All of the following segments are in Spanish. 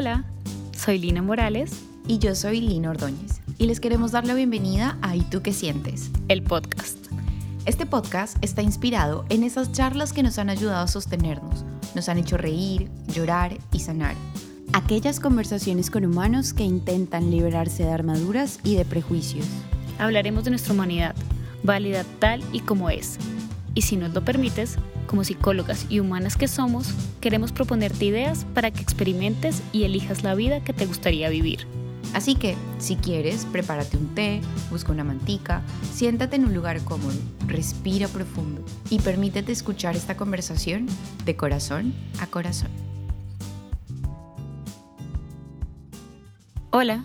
Hola, soy Lina Morales y yo soy Lina Ordóñez y les queremos dar la bienvenida a ¿Y tú qué sientes? El podcast. Este podcast está inspirado en esas charlas que nos han ayudado a sostenernos, nos han hecho reír, llorar y sanar. Aquellas conversaciones con humanos que intentan liberarse de armaduras y de prejuicios. Hablaremos de nuestra humanidad, válida tal y como es. Y si nos lo permites, como psicólogas y humanas que somos, queremos proponerte ideas para que experimentes y elijas la vida que te gustaría vivir. Así que, si quieres, prepárate un té, busca una mantica, siéntate en un lugar cómodo, respira profundo y permítete escuchar esta conversación de corazón a corazón. Hola,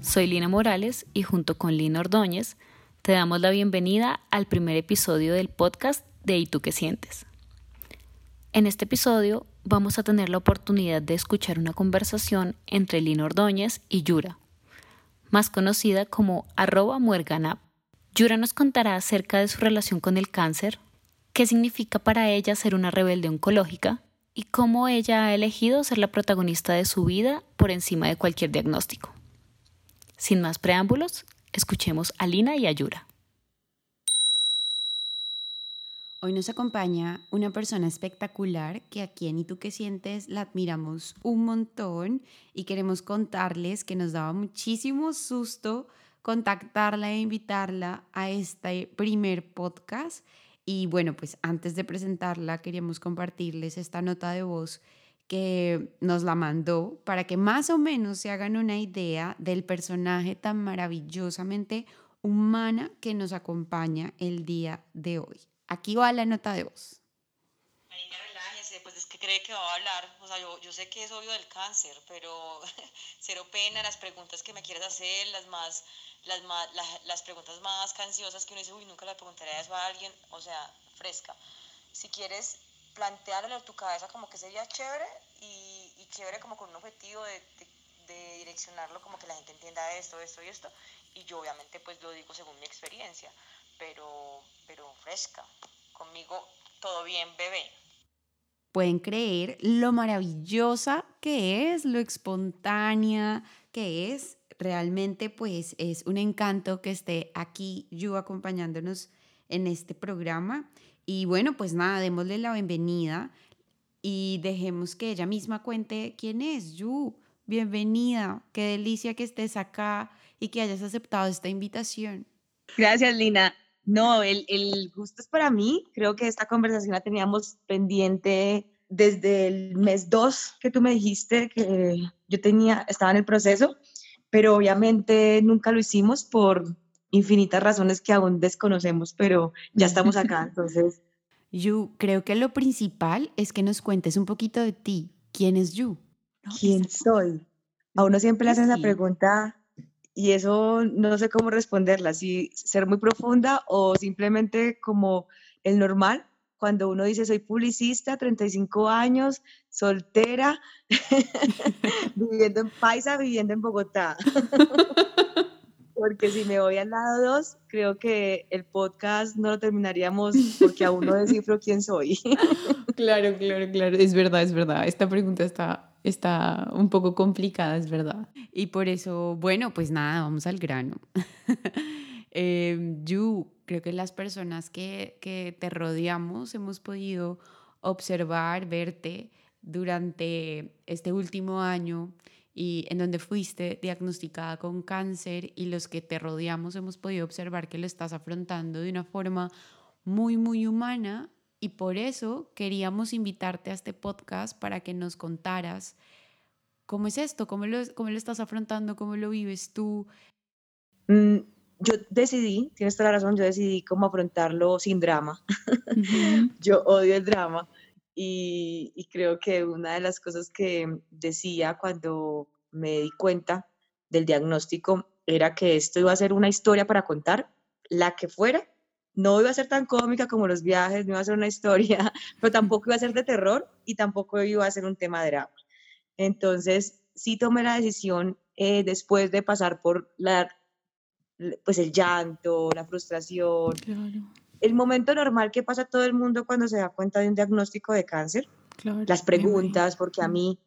soy Lina Morales y junto con Lina Ordóñez te damos la bienvenida al primer episodio del podcast de ¿Y tú qué sientes? En este episodio vamos a tener la oportunidad de escuchar una conversación entre Lina Ordóñez y Yura, más conocida como arroba muerganap. Yura nos contará acerca de su relación con el cáncer, qué significa para ella ser una rebelde oncológica y cómo ella ha elegido ser la protagonista de su vida por encima de cualquier diagnóstico. Sin más preámbulos, escuchemos a Lina y a Yura. Hoy nos acompaña una persona espectacular que aquí en Y tú que sientes la admiramos un montón y queremos contarles que nos daba muchísimo susto contactarla e invitarla a este primer podcast. Y bueno, pues antes de presentarla queríamos compartirles esta nota de voz que nos la mandó para que más o menos se hagan una idea del personaje tan maravillosamente humana que nos acompaña el día de hoy. Aquí va la nota de voz. Marina, relájese, pues es que cree que va a hablar. O sea, yo, yo sé que es obvio del cáncer, pero cero pena, las preguntas que me quieres hacer, las más, las más, las, preguntas más cansiosas que uno dice, uy, nunca le preguntaré eso a alguien, o sea, fresca. Si quieres plantearlo en tu cabeza como que sería chévere y, y chévere como con un objetivo de, de, de, direccionarlo como que la gente entienda esto, esto y esto. Y yo obviamente pues lo digo según mi experiencia pero, pero fresca. Conmigo todo bien, bebé. Pueden creer lo maravillosa que es, lo espontánea que es. Realmente pues es un encanto que esté aquí yo acompañándonos en este programa. Y bueno, pues nada, démosle la bienvenida y dejemos que ella misma cuente quién es Yu. Bienvenida, qué delicia que estés acá y que hayas aceptado esta invitación. Gracias, Lina. No, el, el gusto es para mí. Creo que esta conversación la teníamos pendiente desde el mes 2 que tú me dijiste que yo tenía, estaba en el proceso, pero obviamente nunca lo hicimos por infinitas razones que aún desconocemos, pero ya estamos acá, entonces. Yu, creo que lo principal es que nos cuentes un poquito de ti. ¿Quién es Yu? ¿Quién soy? A uno siempre le hacen esa pregunta y eso no sé cómo responderla, si ser muy profunda o simplemente como el normal, cuando uno dice soy publicista, 35 años, soltera, viviendo en Paisa, viviendo en Bogotá. porque si me voy al lado 2, creo que el podcast no lo terminaríamos porque aún no descifro quién soy. claro, claro, claro, es verdad, es verdad. Esta pregunta está está un poco complicada, es verdad. Y por eso, bueno, pues nada, vamos al grano. eh, creo que las personas que, que te rodeamos hemos podido observar, verte durante este último año y en donde fuiste diagnosticada con cáncer y los que te rodeamos hemos podido observar que lo estás afrontando de una forma muy, muy humana y por eso queríamos invitarte a este podcast para que nos contaras cómo es esto, cómo lo, cómo lo estás afrontando, cómo lo vives tú. Mm, yo decidí, tienes toda la razón, yo decidí cómo afrontarlo sin drama. Yo odio el drama y, y creo que una de las cosas que decía cuando me di cuenta del diagnóstico era que esto iba a ser una historia para contar, la que fuera, no iba a ser tan cómica como los viajes, no iba a ser una historia, pero tampoco iba a ser de terror y tampoco iba a ser un tema de drama. Entonces, sí tomé la decisión eh, después de pasar por la, pues el llanto, la frustración, el momento normal que pasa todo el mundo cuando se da cuenta de un diagnóstico de cáncer, las preguntas, porque a mí,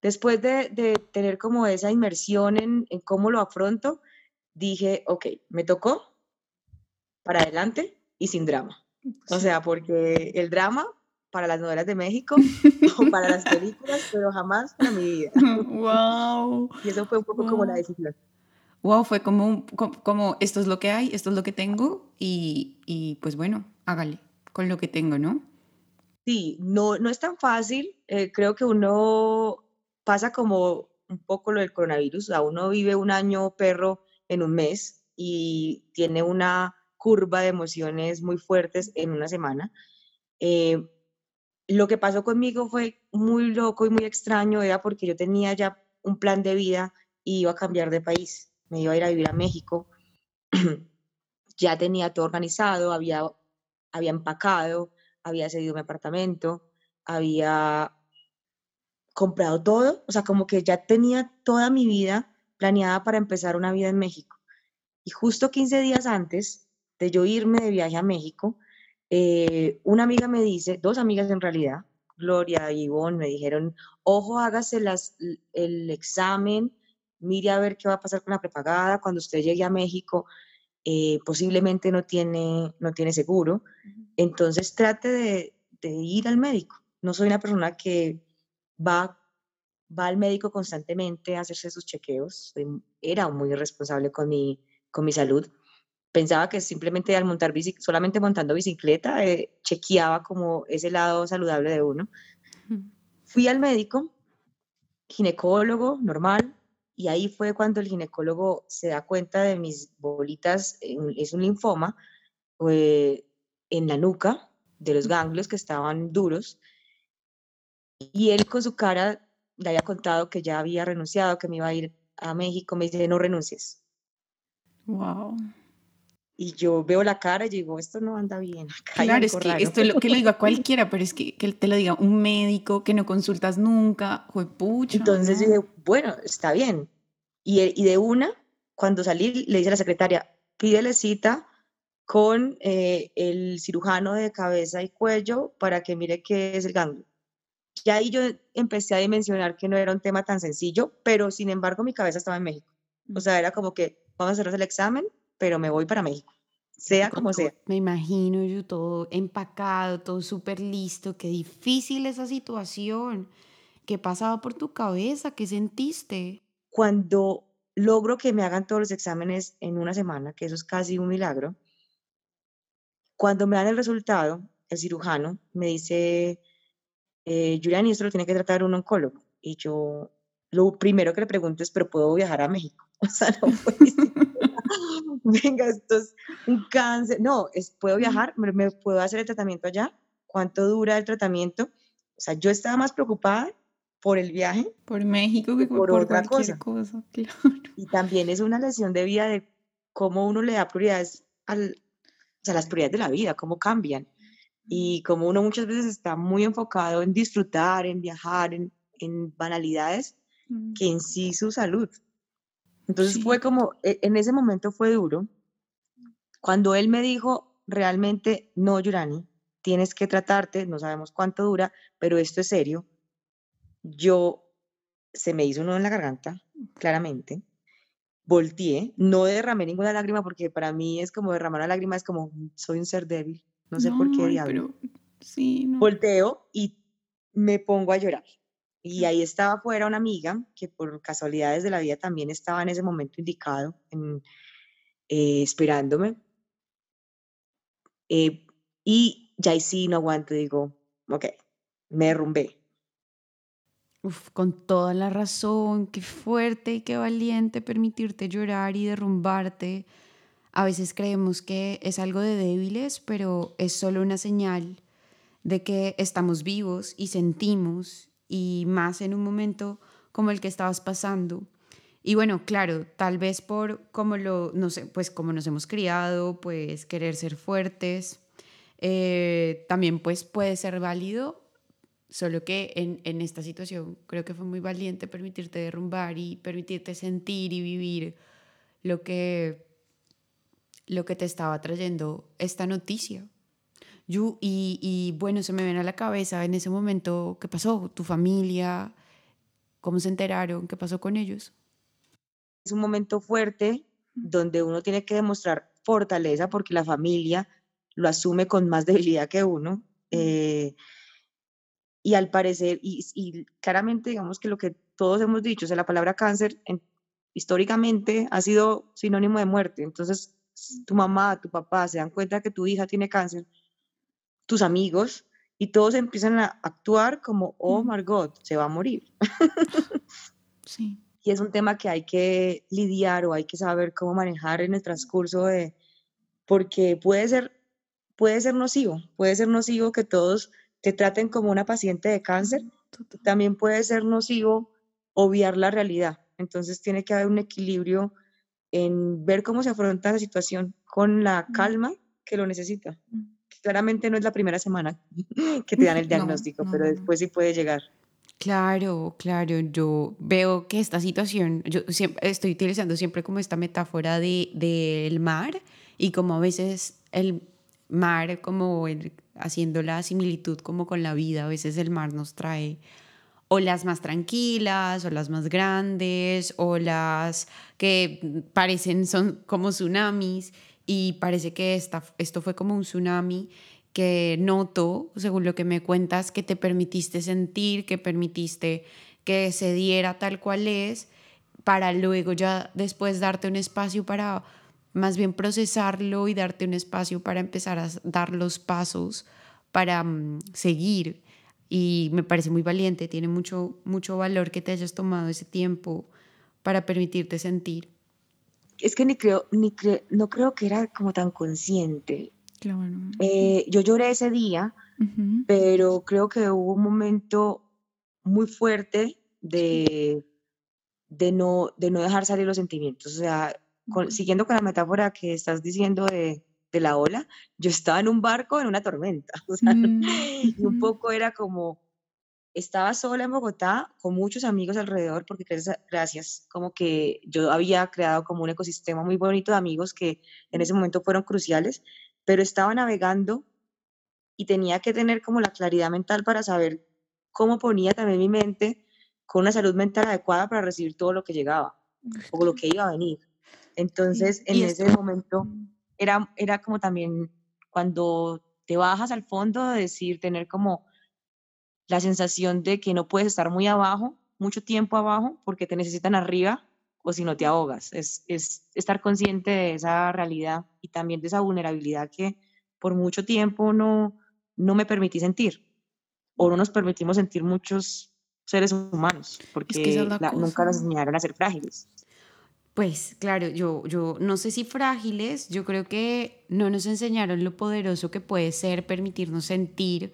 después de, de tener como esa inmersión en, en cómo lo afronto, dije, ok, me tocó, para adelante y sin drama. O sea, porque el drama para las novelas de México o para las películas, pero jamás para mi vida. ¡Wow! Y eso fue un poco como la decisión. Wow, fue como, como, esto es lo que hay, esto es lo que tengo y, y, pues bueno, hágale con lo que tengo, ¿no? Sí, no, no es tan fácil. Eh, creo que uno pasa como un poco lo del coronavirus. O sea, uno vive un año perro en un mes y tiene una curva de emociones muy fuertes en una semana. Eh, lo que pasó conmigo fue muy loco y muy extraño, era porque yo tenía ya un plan de vida y iba a cambiar de país, me iba a ir a vivir a México, ya tenía todo organizado, había, había empacado, había cedido mi apartamento, había comprado todo, o sea, como que ya tenía toda mi vida planeada para empezar una vida en México. Y justo 15 días antes de yo irme de viaje a México, eh, una amiga me dice, dos amigas en realidad, Gloria y Ivonne, me dijeron, ojo, hágase las, el examen, mire a ver qué va a pasar con la prepagada cuando usted llegue a México, eh, posiblemente no tiene, no tiene seguro, entonces trate de, de, ir al médico. No soy una persona que va, va al médico constantemente a hacerse sus chequeos, era muy irresponsable con mi, con mi salud pensaba que simplemente al montar bici, solamente montando bicicleta, eh, chequeaba como ese lado saludable de uno. Fui al médico, ginecólogo, normal, y ahí fue cuando el ginecólogo se da cuenta de mis bolitas, es un linfoma, eh, en la nuca, de los ganglios que estaban duros, y él con su cara le había contado que ya había renunciado, que me iba a ir a México, me dice, no renuncies. Wow y yo veo la cara y digo, esto no anda bien. claro, es que esto es lo que le digo a cualquiera, pero es que, que te lo diga un médico que no consultas nunca, pucha. Entonces dije, bueno, está bien. Y, y, de una, cuando salí, le dice a la secretaria, pídele cita con eh, el cirujano de cabeza y cuello para que mire qué es el ganglio. Y ahí yo empecé a dimensionar que no era un tema tan sencillo, pero sin embargo mi cabeza estaba en México. O sea, era como que vamos a hacer el examen, pero me voy para México, sea como sea. Me imagino yo todo empacado, todo súper listo, qué difícil esa situación. ¿Qué pasaba por tu cabeza? ¿Qué sentiste? Cuando logro que me hagan todos los exámenes en una semana, que eso es casi un milagro, cuando me dan el resultado, el cirujano me dice, eh, Julián, esto lo tiene que tratar un oncólogo. Y yo lo primero que le pregunto es, ¿pero puedo viajar a México? O sea, no venga, esto es un cáncer. No, es, puedo viajar, me, puedo hacer el tratamiento allá. ¿Cuánto dura el tratamiento? O sea, yo estaba más preocupada por el viaje. Por México que por, otra cosa. Y también es una lesión de vida de cómo uno le da prioridades al, o sea, las prioridades de la vida, cómo cambian. Y como uno muchas veces está muy enfocado en disfrutar, en viajar, en, en banalidades, mm. que en sí su salud. Entonces fue como, e, en ese momento fue duro. Cuando él me dijo realmente, no, Yurani, tienes que tratarte, no sabemos cuánto dura, pero esto es serio, yo se me hizo uno en la garganta, claramente. Volteé, no derramé ninguna lágrima porque para mí es como derramar una lágrima, es como soy un ser débil, no sé por qué diablo. sí, Volteo y me pongo a llorar. Y ahí estaba fuera una amiga que por casualidades de la vida también estaba en ese momento indicado, eh, esperándome. Eh, y ya ahí sí no aguanto, digo, ok, me derrumbé. Con toda la razón, qué fuerte y qué valiente permitirte llorar y derrumbarte A veces creemos que es algo de débiles, pero es solo una señal de que estamos vivos y sentimos, y más en un momento como el que estabas pasando. Y bueno, claro, tal vez por como lo, no sé, pues como nos hemos criado, pues querer ser fuertes, eh, también pues puede ser válido, solo que en, en, esta situación creo que fue muy valiente permitirte derrumbar y permitirte sentir y vivir lo que, lo que te estaba trayendo esta noticia. Y, y bueno, se me viene a la cabeza en ese momento, ¿qué pasó? ¿Tu familia? ¿Cómo se enteraron? ¿Qué pasó con ellos? Es un momento fuerte donde uno tiene que demostrar fortaleza porque la familia lo asume con más debilidad que uno. Eh, y al parecer, y, y, claramente digamos que lo que todos hemos dicho, o sea, la palabra cáncer en, históricamente ha sido sinónimo de muerte. Entonces, tu mamá, tu papá se dan cuenta que tu hija tiene cáncer, tus amigos, y todos empiezan a actuar como, oh my God, se va a morir. Sí. Y es un tema que hay que lidiar o hay que saber cómo manejar en el transcurso de, porque puede ser, puede ser nocivo, puede ser nocivo que todos te traten como una paciente de cáncer, también puede ser nocivo obviar la realidad. Entonces tiene que haber un equilibrio en ver cómo se afronta la situación con la calma que lo necesita. Claramente no es la primera semana que te dan el diagnóstico, pero después sí puede llegar. Claro, claro, yo veo que esta situación, yo siempre, estoy utilizando siempre como esta metáfora del de, mar y como a veces el mar, como el, haciendo la similitud como con la vida, a veces el mar nos trae o las más tranquilas, o las más grandes, o las que parecen son como tsunamis, y parece que esta, esto fue como un tsunami que noto, según lo que me cuentas, que te permitiste sentir, que permitiste que se diera tal cual es, para luego ya después darte un espacio para más bien procesarlo y darte un espacio para empezar a dar los pasos para mm, seguir. Y me parece muy valiente, tiene mucho, mucho valor que te hayas tomado ese tiempo para permitirte sentir. Es que ni creo, ni no creo que era como tan consciente. Eh, yo lloré ese día, pero creo que hubo un momento muy fuerte de, de, no, de no dejar salir los sentimientos. O sea, siguiendo con la metáfora que estás diciendo de, de, la ola, yo estaba en un barco en una tormenta. O sea, y un poco era como, estaba sola en Bogotá con muchos amigos alrededor, porque gracias, como que yo había creado como un ecosistema muy bonito de amigos que en ese momento fueron cruciales pero estaba navegando y tenía que tener como la claridad mental para saber cómo ponía también mi mente con una salud mental adecuada para recibir todo lo que llegaba o lo que iba a venir. Entonces, en ese momento era, era como también cuando te bajas al fondo de decir, tener como la sensación de que no puedes estar muy abajo, mucho tiempo abajo, porque te necesitan arriba o si no te ahogas. Es, es estar consciente de esa realidad y también de esa vulnerabilidad que por mucho tiempo no, no me permití sentir o no nos permitimos sentir muchos seres humanos porque nunca nos enseñaron a ser frágiles. Pues claro, yo, yo no sé si frágiles, yo creo que no nos enseñaron lo poderoso que puede ser permitirnos sentir,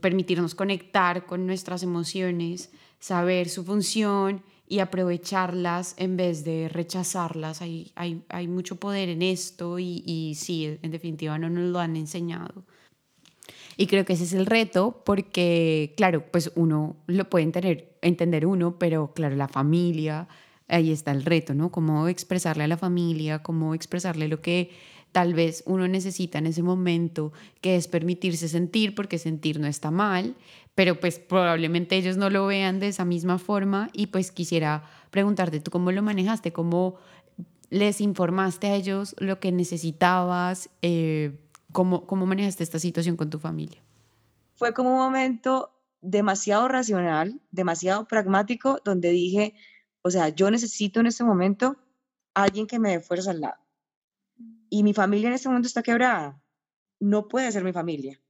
permitirnos conectar con nuestras emociones, saber su función y aprovecharlas en vez de rechazarlas. Hay, hay, mucho poder en esto y, y, sí, en definitiva no nos lo han enseñado. Y creo que ese es el reto porque, claro, pues uno lo puede entender, entender uno, pero claro, la familia, ahí está el reto, ¿no? Cómo expresarle a la familia, cómo expresarle lo que tal vez uno necesita en ese momento, que es permitirse sentir, porque sentir no está mal, pero pues probablemente ellos no lo vean de esa misma forma y pues quisiera preguntarte, ¿tú cómo lo manejaste? ¿Cómo les informaste a ellos lo que necesitabas? Eh, ¿cómo, ¿Cómo manejaste esta situación con tu familia? Fue como un momento demasiado racional, demasiado pragmático, donde dije, o sea, yo necesito en este momento alguien que me dé fuerza al lado y mi familia en este momento está quebrada, no puede ser mi familia.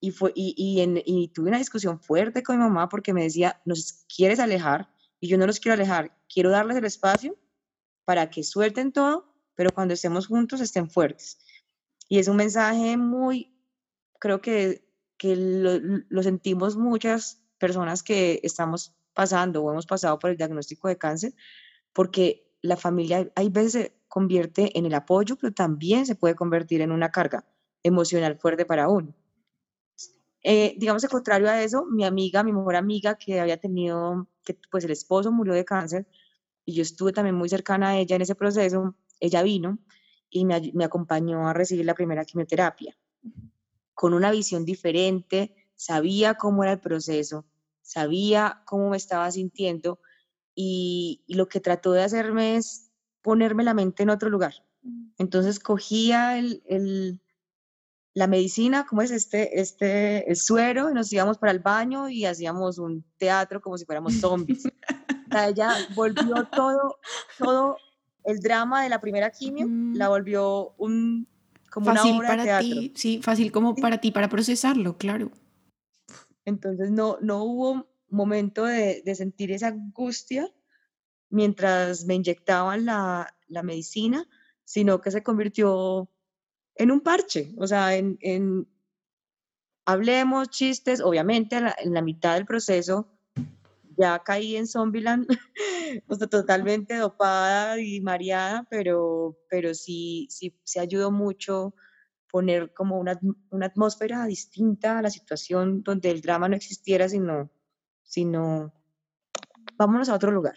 Y, fue, y, y, en, y tuve una discusión fuerte con mi mamá porque me decía, nos quieres alejar y yo no los quiero alejar, quiero darles el espacio para que suelten todo, pero cuando estemos juntos estén fuertes. Y es un mensaje muy, creo que, que lo, lo sentimos muchas personas que estamos pasando o hemos pasado por el diagnóstico de cáncer, porque la familia hay veces convierte en el apoyo, pero también se puede convertir en una carga emocional fuerte para uno. Eh, digamos, al contrario a eso, mi amiga, mi mejor amiga que había tenido, que pues el esposo murió de cáncer y yo estuve también muy cercana a ella en ese proceso, ella vino y me, acompañó a recibir la primera quimioterapia con una visión diferente, sabía cómo era el proceso, sabía cómo me estaba sintiendo y, lo que trató de hacerme es ponerme la mente en otro lugar. Mm. Entonces cogía el, el, la medicina, como es este, este, el suero, y nos íbamos para el baño y hacíamos un teatro como si fuéramos zombies. o sea, ella volvió todo, todo el drama de la primera quimio, la volvió un, como fácil una obra para de teatro. ti, sí, fácil como Sí. para ti para procesarlo, claro. Entonces no, no hubo momento de, de sentir esa angustia mientras me inyectaban la, la medicina, sino que se convirtió en un parche, o sea, en, en hablemos, chistes, obviamente a la- en la mitad del proceso ya caí en Zombieland, o sea, totalmente dopada y mareada, pero, pero sí, sí, se ayudó mucho poner como una, una atmósfera distinta a la situación donde el drama no existiera, sino, sino vámonos a otro lugar,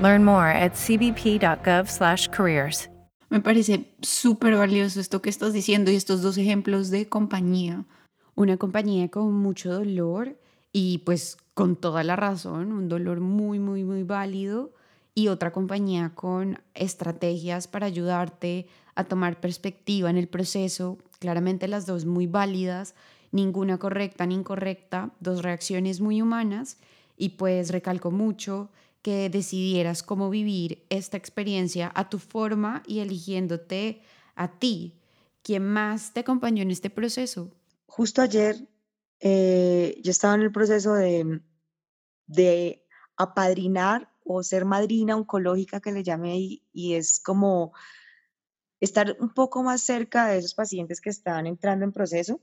Learn more at cbp.gov/careers. Me parece súper valioso esto que estás diciendo y estos dos ejemplos de compañía. Una compañía con mucho dolor y pues con toda la razón, un dolor muy, muy, muy válido y otra compañía con estrategias para ayudarte a tomar perspectiva en el proceso, claramente las dos muy válidas, ninguna correcta ni incorrecta, dos reacciones muy humanas y pues recalco mucho que decidieras cómo vivir esta experiencia a tu forma y eligiéndote a ti. ¿Quién más te acompañó en este proceso? Justo ayer eh, yo estaba en el proceso de, de apadrinar o ser madrina oncológica que le llamé y, y es como estar un poco más cerca de esos pacientes que están entrando en proceso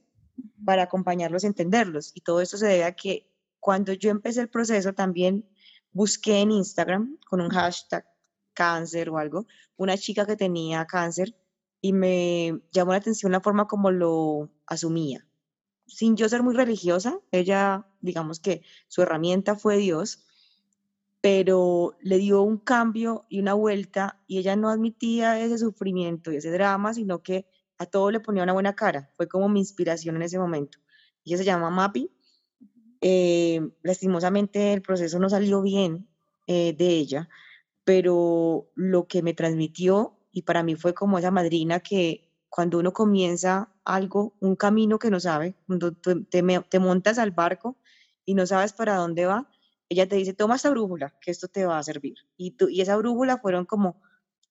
para acompañarlos y entenderlos. Y todo esto se debe a que cuando yo empecé el proceso también busqué en Instagram con un hashtag cáncer o algo, una chica que tenía cáncer y me llamó la atención la forma como lo asumía. Sin yo ser muy religiosa, ella, digamos que su herramienta fue Dios, pero le dio un cambio y una vuelta y ella no admitía ese sufrimiento y ese drama, sino que a todo le ponía una buena cara. Fue como mi inspiración en ese momento. Ella se llama Mapi. Eh, lastimosamente el proceso no salió bien eh, de ella, pero lo que me transmitió y para mí fue como esa madrina que cuando uno comienza algo, un camino que no sabe, cuando te montas al barco y no sabes para dónde va, ella te dice, toma esta brújula, que esto te va a servir. Y, tú, y esa brújula fueron como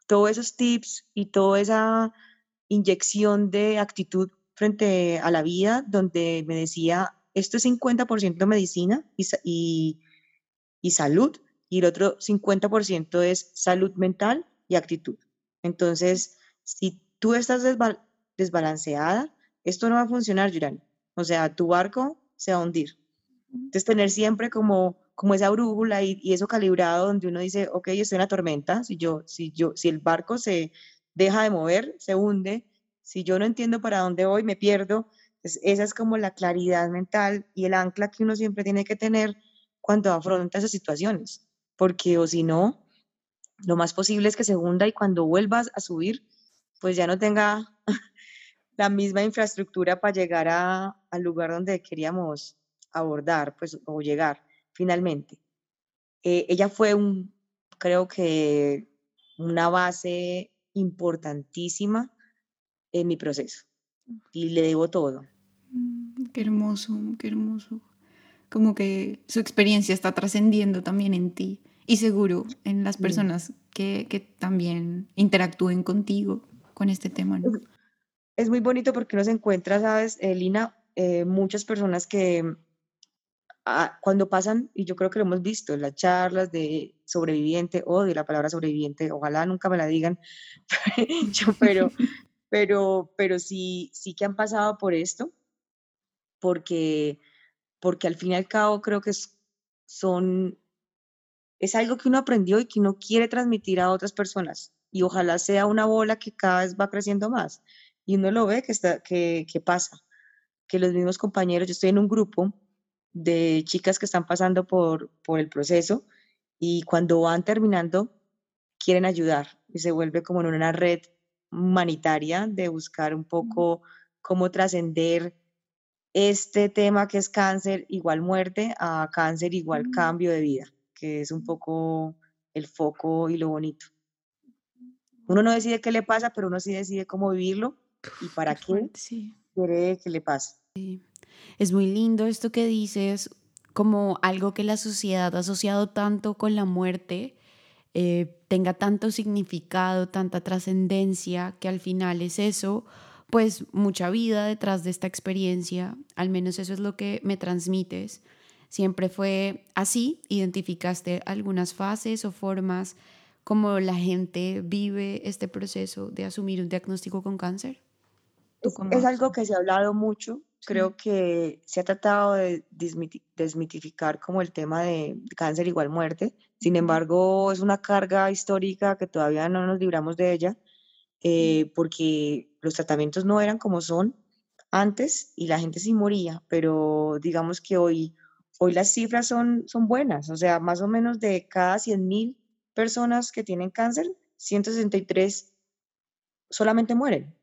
todos esos tips y toda esa inyección de actitud frente a la vida, donde me decía, esto es 50% medicina y, y, y salud, y el otro 50% es salud mental y actitud. Entonces, si tú estás desbal- desbalanceada, esto no va a funcionar, Yurani. O sea, tu barco se va a hundir. Entonces, tener siempre como, como esa brújula y, y eso calibrado donde uno dice, ok, estoy en la tormenta, si, yo, si, yo, si el barco se deja de mover, se hunde, si yo no entiendo para dónde voy, me pierdo. Esa es como la claridad mental y el ancla que uno siempre tiene que tener cuando afronta esas situaciones, porque o si no, lo más posible es que se hunda y cuando vuelvas a subir, pues ya no tenga la misma infraestructura para llegar a- al lugar donde queríamos abordar, pues, o llegar finalmente. Eh, ella fue un, creo que una base importantísima en mi proceso y le debo todo. Qué hermoso, qué hermoso. Como que su experiencia está trascendiendo también en ti y seguro en las personas que, que, también interactúen contigo con este tema. ¿no? Es muy bonito porque uno se encuentra, sabes, Lina, eh, muchas personas que ah, cuando pasan, y yo creo que lo hemos visto en las charlas de sobreviviente, o de la palabra sobreviviente, ojalá nunca me la digan, pero, pero, pero sí, sí que han pasado por esto, porque, porque al fin y al cabo creo que son, es algo que uno aprendió y que uno quiere transmitir a otras personas. Y ojalá sea una bola que cada vez va creciendo más. Y uno lo ve que, está, que, que pasa, que los mismos compañeros, yo estoy en un grupo de chicas que están pasando por, por el proceso y cuando van terminando quieren ayudar y se vuelve como en una red humanitaria de buscar un poco cómo trascender este tema que es cáncer igual muerte a cáncer igual cambio de vida, que es un poco el foco y lo bonito. Uno no decide qué le pasa, pero uno sí decide cómo vivirlo y para qué, quiere que le pase. Es muy lindo esto que dices, como algo que la sociedad ha asociado tanto con la muerte, eh, tenga tanto significado, tanta trascendencia, que al final es eso, pues mucha vida detrás de esta experiencia, al menos eso es lo que me transmites. Siempre fue así, identificaste algunas fases o formas como la gente vive este proceso de asumir un diagnóstico con cáncer. Es, es algo que se ha hablado mucho, creo que se ha tratado de desmitificar como el tema de cáncer igual muerte. Sin embargo, es una carga histórica que todavía no nos libramos de ella, eh, porque los tratamientos no eran como son antes y la gente sí moría, pero digamos que hoy, hoy las cifras son, son buenas, o sea, más o menos de cada 100.000 personas que tienen cáncer, 163 solamente mueren.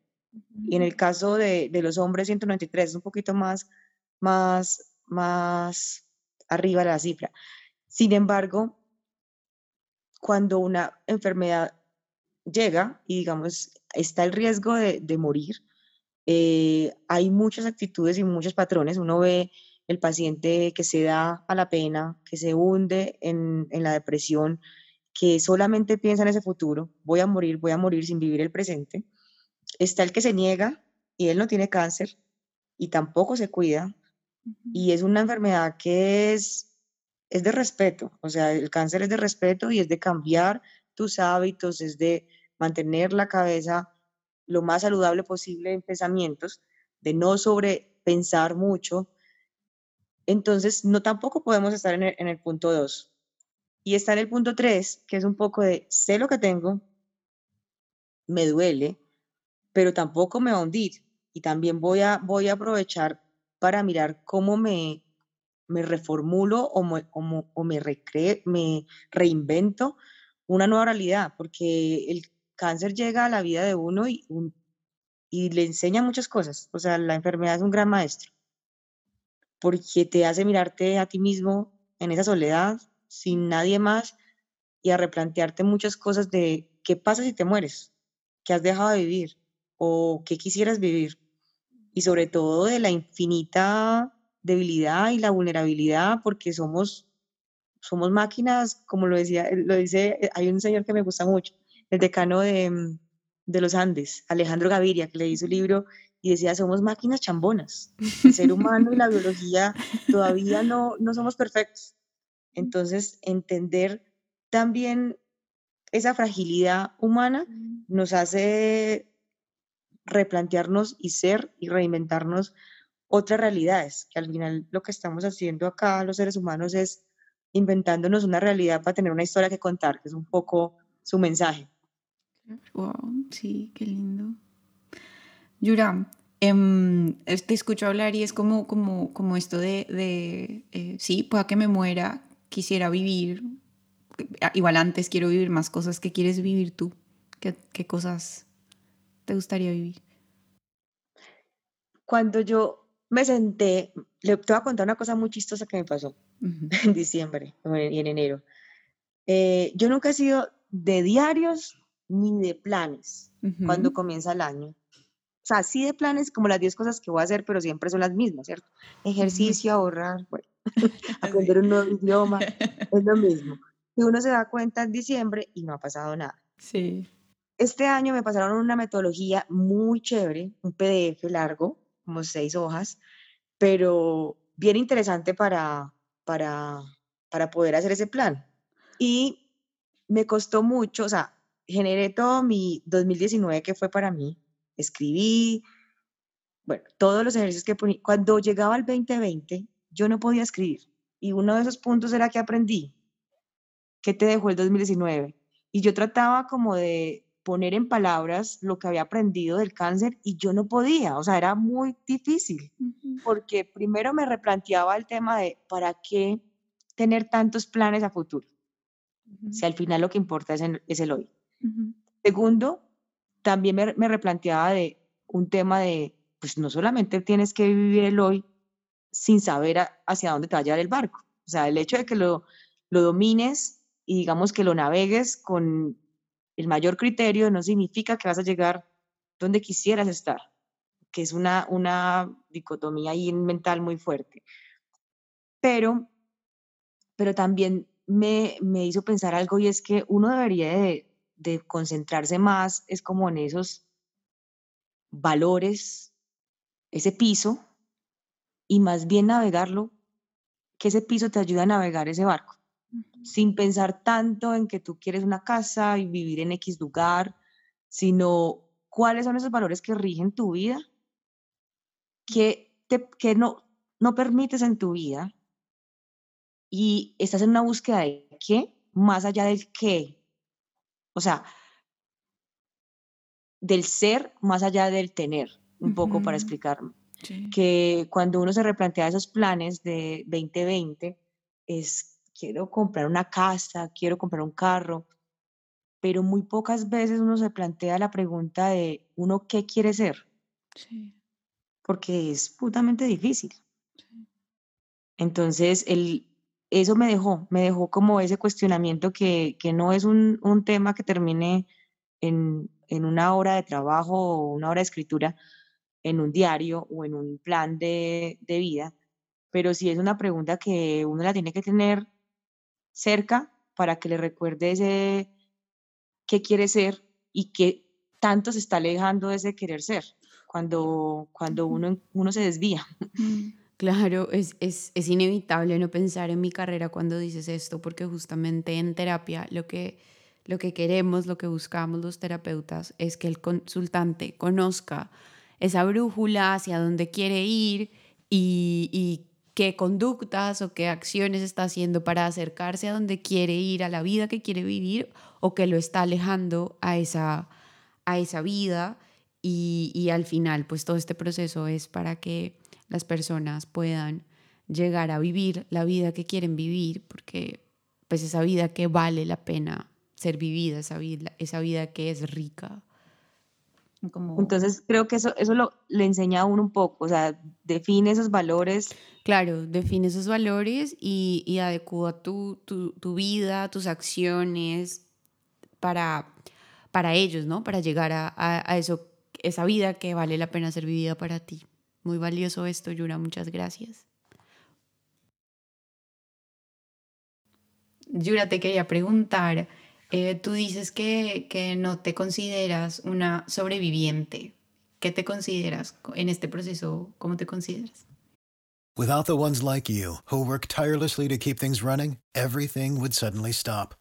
Y en el caso de, de, los hombres, 193, es un poquito más, más, más arriba la cifra. Sin embargo, cuando una enfermedad llega y, digamos, está el riesgo de, de morir, eh, hay muchas actitudes y muchos patrones. Uno ve el paciente que se da a la pena, que se hunde en, en la depresión, que solamente piensa en ese futuro, voy a morir, voy a morir sin vivir el presente está el que se niega y él no tiene cáncer y tampoco se cuida. Y es una enfermedad que es, es de respeto, o sea, el cáncer es de respeto y es de cambiar tus hábitos, es de mantener la cabeza lo más saludable posible en pensamientos, de no sobrepensar mucho. Entonces, no tampoco podemos estar en el, punto 2. Y está en el punto 3, que es un poco de, sé lo que tengo, me duele, pero tampoco me va a hundir. Y también voy a, voy a aprovechar para mirar cómo me, me reformulo o me, o, me, me reinvento una nueva realidad, porque el cáncer llega a la vida de uno y, y le enseña muchas cosas. O sea, la enfermedad es un gran maestro, porque te hace mirarte a ti mismo en esa soledad, sin nadie más, y a replantearte muchas cosas de qué pasa si te mueres, qué has dejado de vivir, o qué quisieras vivir. Y sobre todo de la infinita debilidad y la vulnerabilidad, porque somos, somos máquinas, como lo, decía, lo dice, eh, hay un señor que me gusta mucho, el decano de, mm, de los Andes, Alejandro Gaviria, que leí su libro y decía, somos máquinas chambonas. El ser humano y la biología todavía no, no somos perfectos. Entonces, entender también esa fragilidad humana nos hace replantearnos y ser y reinventarnos otras realidades, que al final lo que estamos haciendo acá los seres humanos es inventándonos una realidad para tener una historia que contar, que es un poco su mensaje. Wow, sí, qué lindo. Yura, em, te escucho hablar y es como, como, como esto de, de eh, sí, pueda que me muera, quisiera vivir, igual antes quiero vivir más cosas que quieres vivir tú, qué, qué cosas te gustaría vivir? Cuando yo me senté, le te voy a contar una cosa muy chistosa que me pasó en diciembre y en enero. Eh, yo nunca he sido de diarios ni de planes cuando comienza el año. o sea, sí de planes como las 10 cosas que voy a hacer, pero siempre son las mismas, ¿cierto? Ejercicio, ahorrar, bueno, aprender un nuevo idioma, es lo mismo. Y uno se da cuenta en diciembre y no ha pasado nada. Sí. Este año me pasaron una metodología muy chévere, un PDF largo, como seis hojas, pero bien interesante para, para, para poder hacer ese plan. Y me costó mucho, o sea, generé todo mi 2019 que fue para mí, escribí, bueno, todos los ejercicios que ponía. Cuando llegaba el 2020, yo no podía escribir. Y uno de esos puntos era que aprendí. ¿Qué te dejó el 2019? Y yo trataba como de poner en palabras lo que había aprendido del cáncer y yo no podía, o sea, era muy difícil, porque primero me replanteaba el tema de para qué tener tantos planes a futuro, si al final lo que importa es, es el hoy. Segundo, también me, me, replanteaba de un tema de, pues no solamente tienes que vivir el hoy sin saber hacia dónde te va a llevar el barco, o sea, el hecho de que lo, lo domines y digamos que lo navegues con el mayor criterio no significa que vas a llegar donde quisieras estar, que es una, una dicotomía ahí mental muy fuerte. Pero, pero también me, me hizo pensar algo y es que uno debería de, de concentrarse más, es como en esos valores, ese piso, y más bien navegarlo, que ese piso te ayuda a navegar ese barco sin pensar tanto en que tú quieres una casa y vivir en X lugar, sino cuáles son esos valores que rigen tu vida, que, te, que no, no permites en tu vida y estás en una búsqueda de qué, más allá del qué. O sea, del ser más allá del tener, un poco para explicarme. Que cuando uno se replantea esos planes de 2020, es quiero comprar una casa, quiero comprar un carro, pero muy pocas veces uno se plantea la pregunta de uno qué quiere ser. Sí. Porque es putamente difícil. Entonces, el, eso me dejó, me dejó como ese cuestionamiento que, que no es un, un, tema que termine en, en, una hora de trabajo o una hora de escritura, en un diario o en un plan de, de vida, pero sí es una pregunta que uno la tiene que tener cerca para que le recuerde ese qué quiere ser y qué tanto se está alejando de ese querer ser cuando, cuando uno, uno se desvía. Mm, claro, es, es, es, inevitable no pensar en mi carrera cuando dices esto, porque justamente en terapia lo que, lo que queremos, lo que buscamos los terapeutas es que el consultante conozca esa brújula hacia dónde quiere ir y, y qué conductas o qué acciones está haciendo para acercarse a donde quiere ir, a la vida que quiere vivir o que lo está alejando a esa, a esa vida. Y, y al final, pues todo este proceso es para que las personas puedan llegar a vivir la vida que quieren vivir, porque pues esa vida que vale la pena ser vivida, esa vida, esa vida que es rica. Entonces creo que eso, eso lo, le enseña a uno un poco, o sea, define esos valores Claro, define esos valores y, y adecua tu, tu, tu, vida, tus acciones para, para ellos, ¿no? Para llegar a, a, eso, esa vida que vale la pena ser vivida para ti. Muy valioso esto, Yura, muchas gracias. Yura, te quería preguntar, eh, tú dices que, que no te consideras una sobreviviente. ¿Qué te consideras en este proceso? ¿Cómo te consideras? Without the ones like you, who work tirelessly to keep things running, everything would suddenly stop.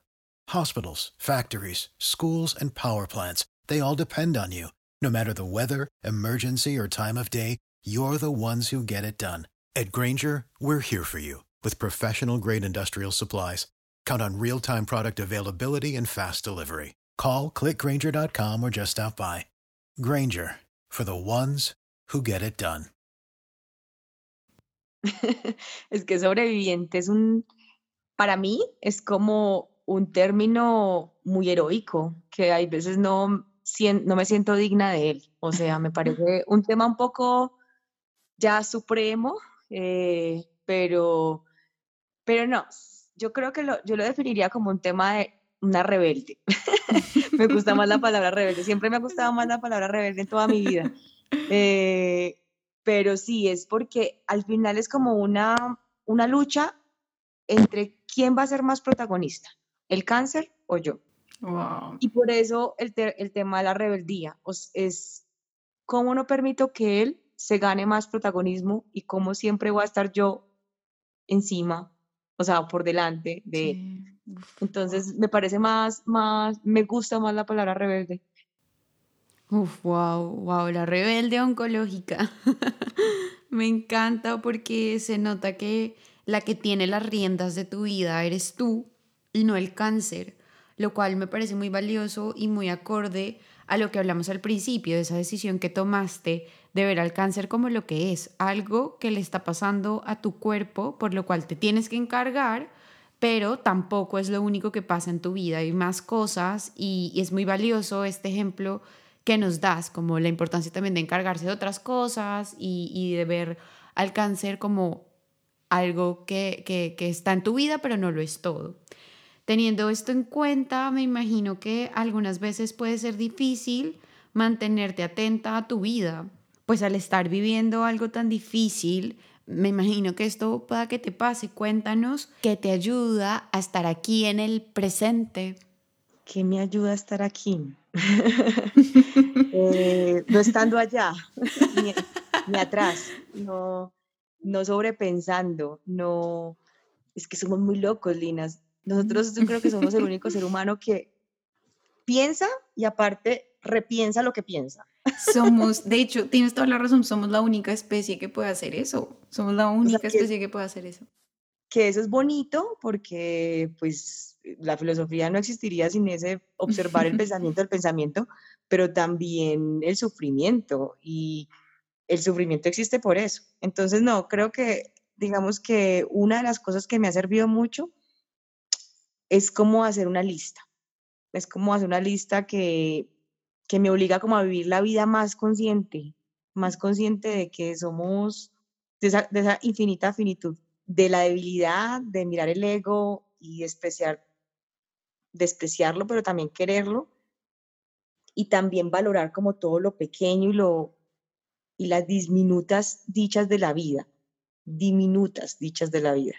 Hospitals, factories, schools, and power plants, they all depend on you. No matter the weather, emergency, or time of day, you're the ones who get it done. At Granger, we're here for you with professional grade industrial supplies. Count on real time product availability and fast delivery. Call clickgranger.com or just stop by. Granger for the ones who get it done. es que sobreviviente es un, para mí es como un término muy heroico, que hay veces no, no me siento digna de él. O sea, me parece un tema un poco ya supremo, eh, pero, pero no, yo creo que lo, yo lo definiría como un tema de una rebelde. me gusta más la palabra rebelde, siempre me ha gustado más la palabra rebelde en toda mi vida. Eh, pero sí, es porque al final es como una, una lucha entre quién va a ser más protagonista, el cáncer o yo. Y por eso el, el tema de la rebeldía es cómo no permito que él se gane más protagonismo y cómo siempre voy a estar yo encima, o sea, por delante de él. Entonces, me parece más, más, me gusta más la palabra rebelde. Uf, wow, wow, la rebelde oncológica. me encanta porque se nota que la que tiene las riendas de tu vida eres tú y no el cáncer, lo cual me parece muy valioso y muy acorde a lo que hablamos al principio, de esa decisión que tomaste de ver al cáncer como lo que es, algo que le está pasando a tu cuerpo, por lo cual te tienes que encargar, pero tampoco es lo único que pasa en tu vida, hay más cosas y, es muy valioso este ejemplo que nos das, como la importancia también de encargarse de otras cosas y, de ver al cáncer como algo que, está en tu vida, pero no lo es todo. Teniendo esto en cuenta, me imagino que algunas veces puede ser difícil mantenerte atenta a tu vida, pues al estar viviendo algo tan difícil, me imagino que esto pueda que te pase. Cuéntanos qué te ayuda a estar aquí en el presente. ¿Qué me ayuda a estar aquí? Eh, no estando allá, ni, atrás, no, no sobrepensando, no... Es que somos muy locos, Linas. Nosotros yo creo que somos el único ser humano que piensa y aparte repiensa lo que piensa. Somos, de hecho, tienes toda la razón, somos la única especie que puede hacer eso. Somos la única especie que, puede hacer eso. Que eso es bonito porque pues la filosofía no existiría sin ese observar el pensamiento del pensamiento, pero también el sufrimiento y el sufrimiento existe por eso. Entonces, no, creo que digamos que una de las cosas que me ha servido mucho es como hacer una lista. Es como hacer una lista que, que me obliga como a vivir la vida más consciente, más consciente de que somos de esa, infinita finitud, de la debilidad, de mirar el ego y despreciar, despreciarlo, pero también quererlo y también valorar como todo lo pequeño y lo y las diminutas dichas de la vida, diminutas dichas de la vida.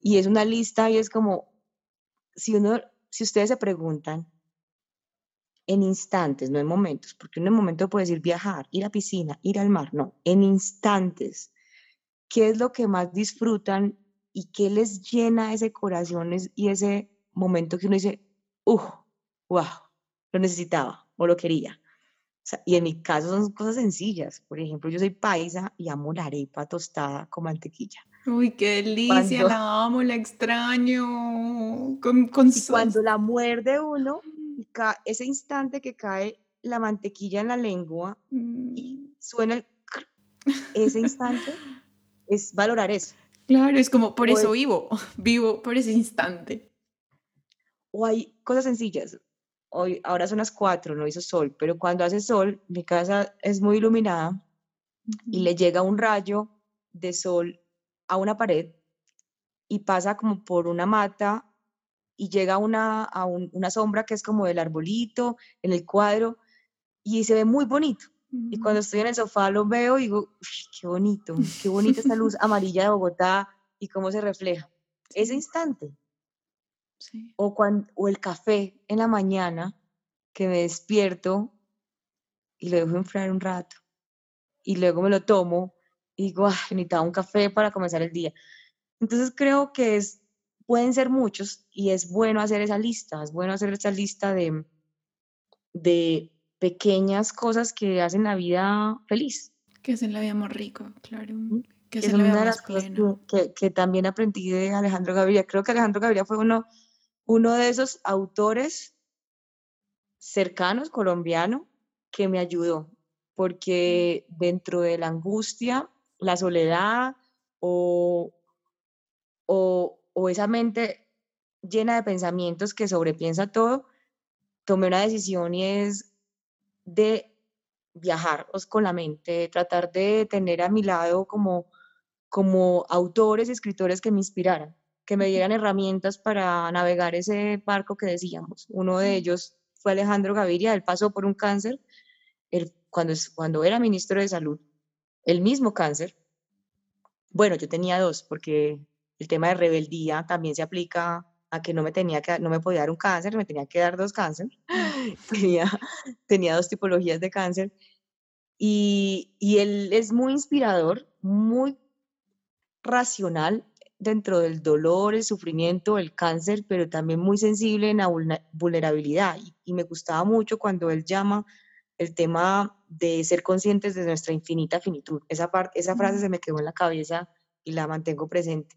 Y es una lista y es como si uno si ustedes se preguntan en instantes, no en momentos, porque en un momento puede decir viajar, ir a piscina, ir al mar, no, en instantes. ¿Qué es lo que más disfrutan y qué les llena ese corazón y ese momento que uno dice, uh, wow, lo necesitaba o lo quería? y en mi caso son cosas sencillas. Por ejemplo, yo soy paisa y amo la arepa tostada con mantequilla. Uy, qué delicia, la amo, la extraño. Con, y cuando la muerde uno, ese instante que cae la mantequilla en la lengua y mm. suena el... Ese instante es valorar eso. Claro, es como por eso vivo, vivo por ese instante. O hay cosas sencillas. Hoy, ahora son las cuatro, no hizo sol, pero cuando hace sol, mi casa es muy iluminada y le llega un rayo de sol a una pared y pasa como por una mata y llega una, a una sombra que es como del arbolito en el cuadro y se ve muy bonito. Y cuando estoy en el sofá lo veo y digo, qué bonito, qué bonita esta luz amarilla de Bogotá y cómo se refleja. Ese instante. O, cuando, o el café en la mañana que me despierto y lo dejo enfriar un rato y luego me lo tomo y digo, ah, necesitaba un café para comenzar el día. Entonces creo que es, pueden ser muchos y es bueno hacer esa lista, es bueno hacer esa lista de, de pequeñas cosas que hacen la vida feliz. Que hacen la vida más rico, claro. Que, es una de las cosas que, que, también aprendí de Alejandro Gaviria. Creo que Alejandro Gaviria fue uno, uno de esos autores cercanos, colombiano, que me ayudó, porque dentro de la angustia la soledad o, o, esa mente llena de pensamientos que sobrepiensa todo, tomé una decisión y es de viajar con la mente, tratar de tener a mi lado como, como autores, escritores que me inspiraran, que me dieran herramientas para navegar ese barco que decíamos. Uno de ellos fue Alejandro Gaviria, él pasó por un cáncer, él cuando, cuando era ministro de salud, el mismo cáncer, bueno, yo tenía dos, porque el tema de rebeldía también se aplica a que no me, tenía que, no me podía dar un cáncer, me tenía que dar dos cáncer. tenía, tenía dos tipologías de cáncer. Y, y él es muy inspirador, muy racional dentro del dolor, el sufrimiento, el cáncer, pero también muy sensible en la vulnerabilidad. Y, me gustaba mucho cuando él llama el tema de ser conscientes de nuestra infinita finitud. Esa, parte, esa frase se me quedó en la cabeza y la mantengo presente.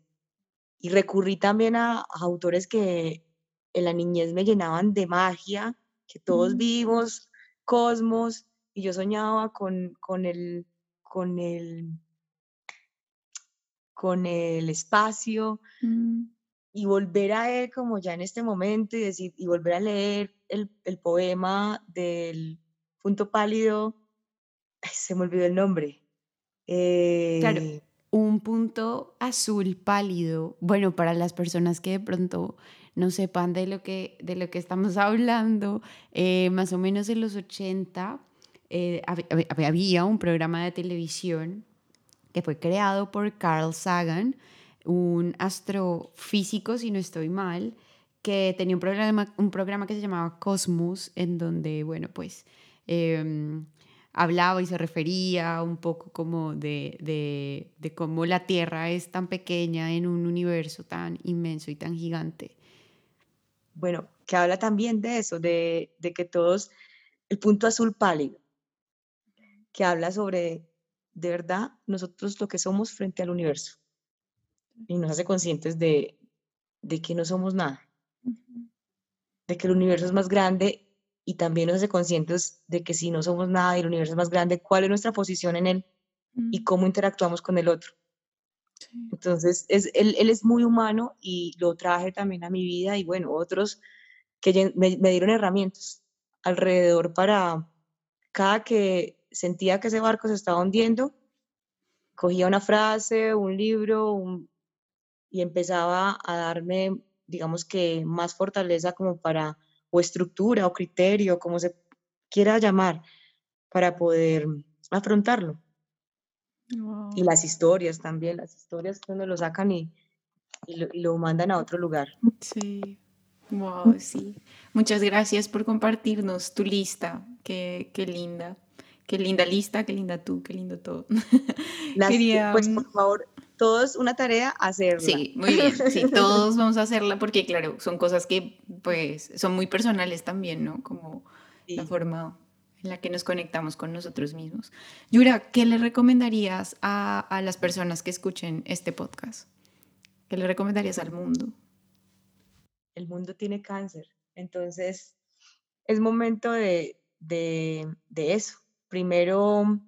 Y recurrí también a, autores que en la niñez me llenaban de magia, que todos vivimos, cosmos, y yo soñaba con, con, el, con el con el espacio mm. y volver a él como ya en este momento y, decir, y volver a leer el, el poema del punto pálido, se me olvidó el nombre. claro, eh, un punto azul pálido. Bueno, para las personas que de pronto no sepan de lo que, de lo que estamos hablando, eh, más o menos en los 80 eh, había un programa de televisión que fue creado por Carl Sagan, un astrofísico, si no estoy mal, que tenía un programa, un programa que se llamaba Cosmos, en donde, bueno, pues em, hablaba y se refería un poco como de, de, de, cómo la Tierra es tan pequeña en un universo tan inmenso y tan gigante. Bueno, que habla también de eso, de, de que todos, el punto azul pálido, que habla sobre de verdad nosotros lo que somos frente al universo y nos hace conscientes de, de que no somos nada, de que el universo es más grande y también nos hace conscientes de que si no somos nada y el universo es más grande, cuál es nuestra posición en él y cómo interactuamos con el otro. Entonces, es, él, él, es muy humano y lo traje también a mi vida y bueno, otros que me, me dieron herramientas alrededor para cada que sentía que ese barco se estaba hundiendo, cogía una frase, un libro y empezaba a darme, digamos que, más fortaleza como para, o estructura o criterio, como se quiera llamar, para poder afrontarlo. Y las historias también, las historias cuando lo sacan y, lo, y, lo, mandan a otro lugar. Sí, wow, sí. Muchas gracias por compartirnos tu lista, qué, qué linda. Qué linda lista, qué linda tú, qué lindo todo. Pues por favor, todos una tarea hacerla. Sí, muy bien. Sí, todos vamos a hacerla porque, claro, son cosas que pues son muy personales también, ¿no? Como la forma en la que nos conectamos con nosotros mismos. Yura, ¿qué le recomendarías a, a las personas que escuchen este podcast? ¿Qué le recomendarías al mundo? El mundo tiene cáncer, entonces es momento de, de, de eso, primero,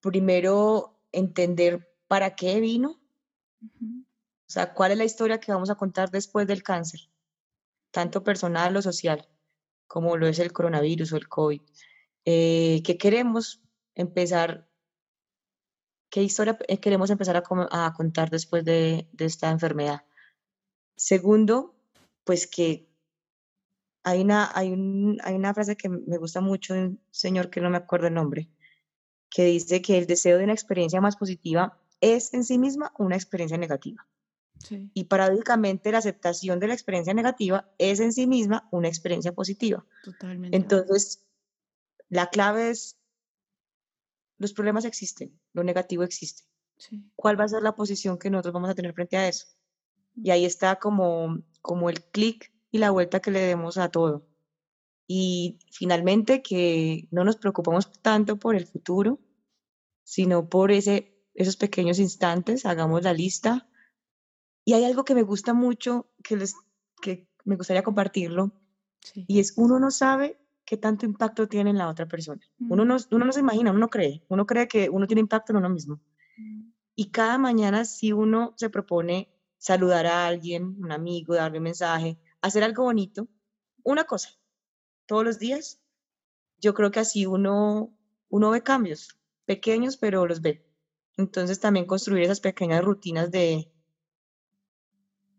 primero entender para qué vino, o sea, cuál es la historia que vamos a contar después del cáncer, tanto personal o social, como lo es el coronavirus o el COVID. Eh, ¿Qué queremos empezar? ¿Qué historia eh, queremos empezar a, contar después de, de esta enfermedad? Segundo, pues que hay una, hay, hay una frase que me gusta mucho un señor que no me acuerdo el nombre, que dice que el deseo de una experiencia más positiva es en sí misma una experiencia negativa. Y paradójicamente la aceptación de la experiencia negativa es en sí misma una experiencia positiva. Totalmente. Entonces, la clave es, los problemas existen, lo negativo existe. ¿Cuál va a ser la posición que nosotros vamos a tener frente a eso? Y ahí está como, como el clic y la vuelta que le demos a todo. Y finalmente que no nos preocupamos tanto por el futuro, sino por ese, esos pequeños instantes, hagamos la lista. Y hay algo que me gusta mucho, que, les, que me gustaría compartirlo, y es uno no sabe qué tanto impacto tiene en la otra persona. Uno, no, uno no se imagina, uno no cree, uno cree que uno tiene impacto en uno mismo. Y cada mañana si uno se propone saludar a alguien, un amigo, darle un mensaje, hacer algo bonito, una cosa, todos los días, yo creo que así uno, uno ve cambios, pequeños, pero los ve. Entonces también construir esas pequeñas rutinas de,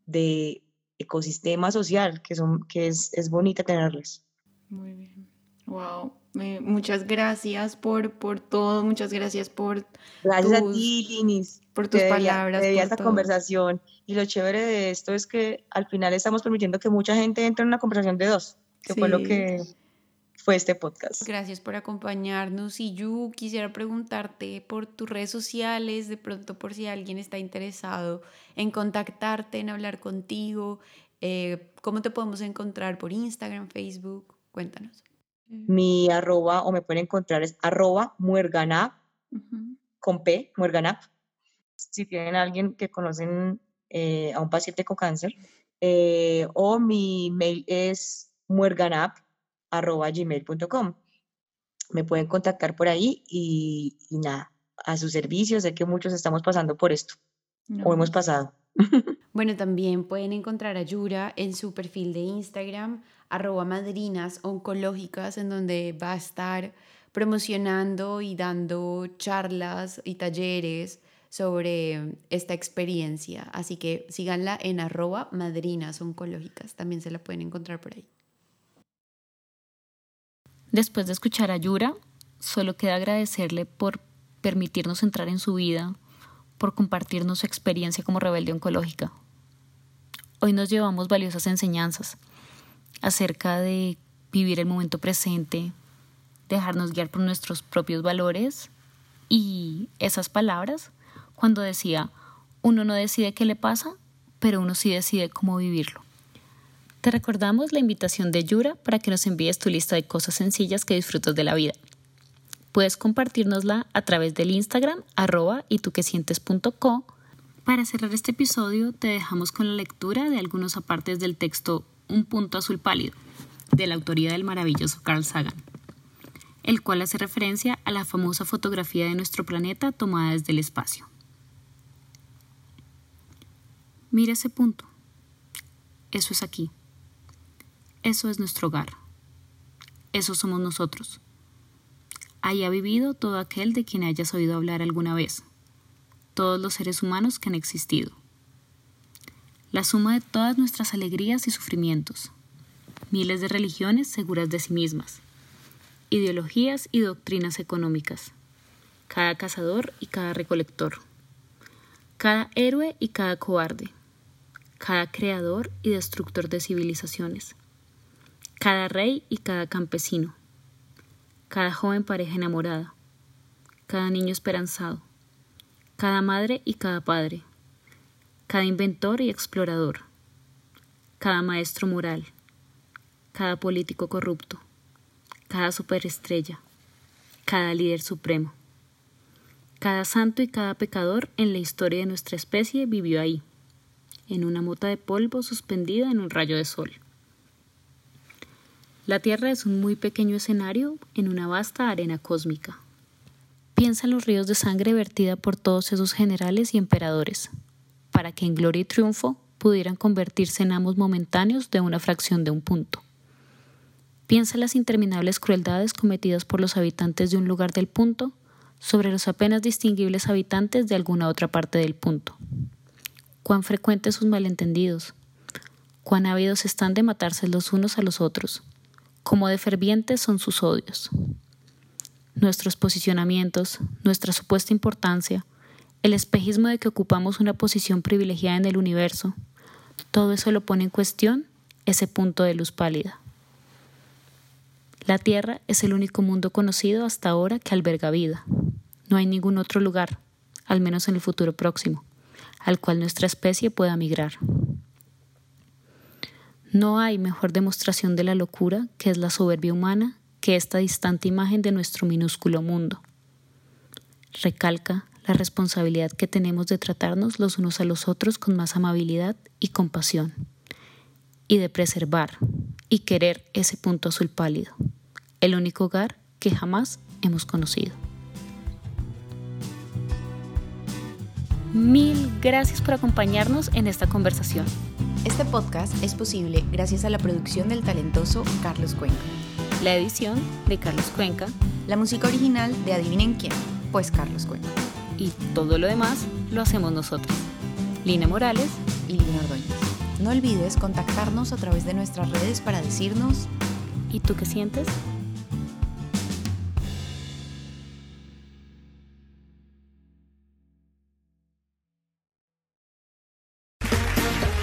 de ecosistema social, que, son, que es, es bonita tenerlas. Muy bien. Wow. muchas gracias por, por todo, muchas gracias por... Gracias a ti, Linis. Por tus palabras. De esta conversación. Y lo chévere de esto es que al final estamos permitiendo que mucha gente entre en una conversación de dos, que fue lo que fue este podcast. Gracias por acompañarnos. Y yo quisiera preguntarte por tus redes sociales, de pronto por si alguien está interesado en contactarte, en hablar contigo, eh, ¿cómo te podemos encontrar por Instagram, Facebook? Cuéntanos. Mi arroba, o me pueden encontrar, es arroba muerganap, con P, muerganap. Si tienen alguien que conocen eh, a un paciente con cáncer, eh, o mi mail es muerganap, arroba gmail.com. Me pueden contactar por ahí y, nada, a sus servicios. Sé que muchos estamos pasando por esto, o hemos pasado. Bueno, también pueden encontrar a Yura en su perfil de Instagram, arroba madrinas oncológicas, en donde va a estar promocionando y dando charlas y talleres sobre esta experiencia. Así que síganla en arroba madrinas oncológicas. También se la pueden encontrar por ahí. Después de escuchar a Yura, solo queda agradecerle por permitirnos entrar en su vida, por compartirnos su experiencia como rebelde oncológica. Hoy nos llevamos valiosas enseñanzas acerca de vivir el momento presente, dejarnos guiar por nuestros propios valores y esas palabras cuando decía, uno no decide qué le pasa, pero uno sí decide cómo vivirlo. Te recordamos la invitación de Yura para que nos envíes tu lista de cosas sencillas que disfrutas de la vida. Puedes compartirnosla a través del Instagram arroba y tú para cerrar este episodio te dejamos con la lectura de algunos apartes del texto Un punto azul pálido, de la autoría del maravilloso Carl Sagan, el cual hace referencia a la famosa fotografía de nuestro planeta tomada desde el espacio. Mira ese punto. Eso es aquí. Eso es nuestro hogar. Eso somos nosotros. Ahí vivido todo aquel de quien hayas oído hablar alguna vez todos los seres humanos que han existido. La suma de todas nuestras alegrías y sufrimientos. Miles de religiones seguras de sí mismas. Ideologías y doctrinas económicas. Cada cazador y cada recolector. Cada héroe y cada cobarde. Cada creador y destructor de civilizaciones. Cada rey y cada campesino. Cada joven pareja enamorada. Cada niño esperanzado cada madre y cada padre, cada inventor y explorador, cada maestro moral, cada político corrupto, cada superestrella, cada líder supremo. Cada santo y cada pecador en la historia de nuestra especie vivió ahí, en una mota de polvo suspendida en un rayo de sol. La Tierra es un muy pequeño escenario en una vasta arena cósmica. Piensa en los ríos de sangre vertida por todos esos generales y emperadores, para que en gloria y triunfo pudieran convertirse en amos momentáneos de una fracción de un punto. Piensa en las interminables crueldades cometidas por los habitantes de un lugar del punto sobre los apenas distinguibles habitantes de alguna otra parte del punto. Cuán frecuentes sus malentendidos, cuán ávidos están de matarse los unos a los otros, cómo de fervientes son sus odios nuestros posicionamientos, nuestra supuesta importancia, el espejismo de que ocupamos una posición privilegiada en el universo, todo eso lo pone en cuestión ese punto de luz pálida. La Tierra es el único mundo conocido hasta ahora que alberga vida. No hay ningún otro lugar, al menos en el futuro próximo, al cual nuestra especie pueda migrar. No hay mejor demostración de la locura que es la soberbia humana que esta distante imagen de nuestro minúsculo mundo. Recalca la responsabilidad que tenemos de tratarnos los unos a los otros con más amabilidad y compasión, y de preservar y querer ese punto azul pálido, el único hogar que jamás hemos conocido. Mil gracias por acompañarnos en esta conversación. Este podcast es posible gracias a la producción del talentoso Carlos Cuenca. La edición de Carlos Cuenca. La música original de Adivinen quién, pues Carlos Cuenca. Y todo lo demás lo hacemos nosotros. Lina Morales y Lina Ordóñez. No olvides contactarnos a través de nuestras redes para decirnos ¿Y tú qué sientes?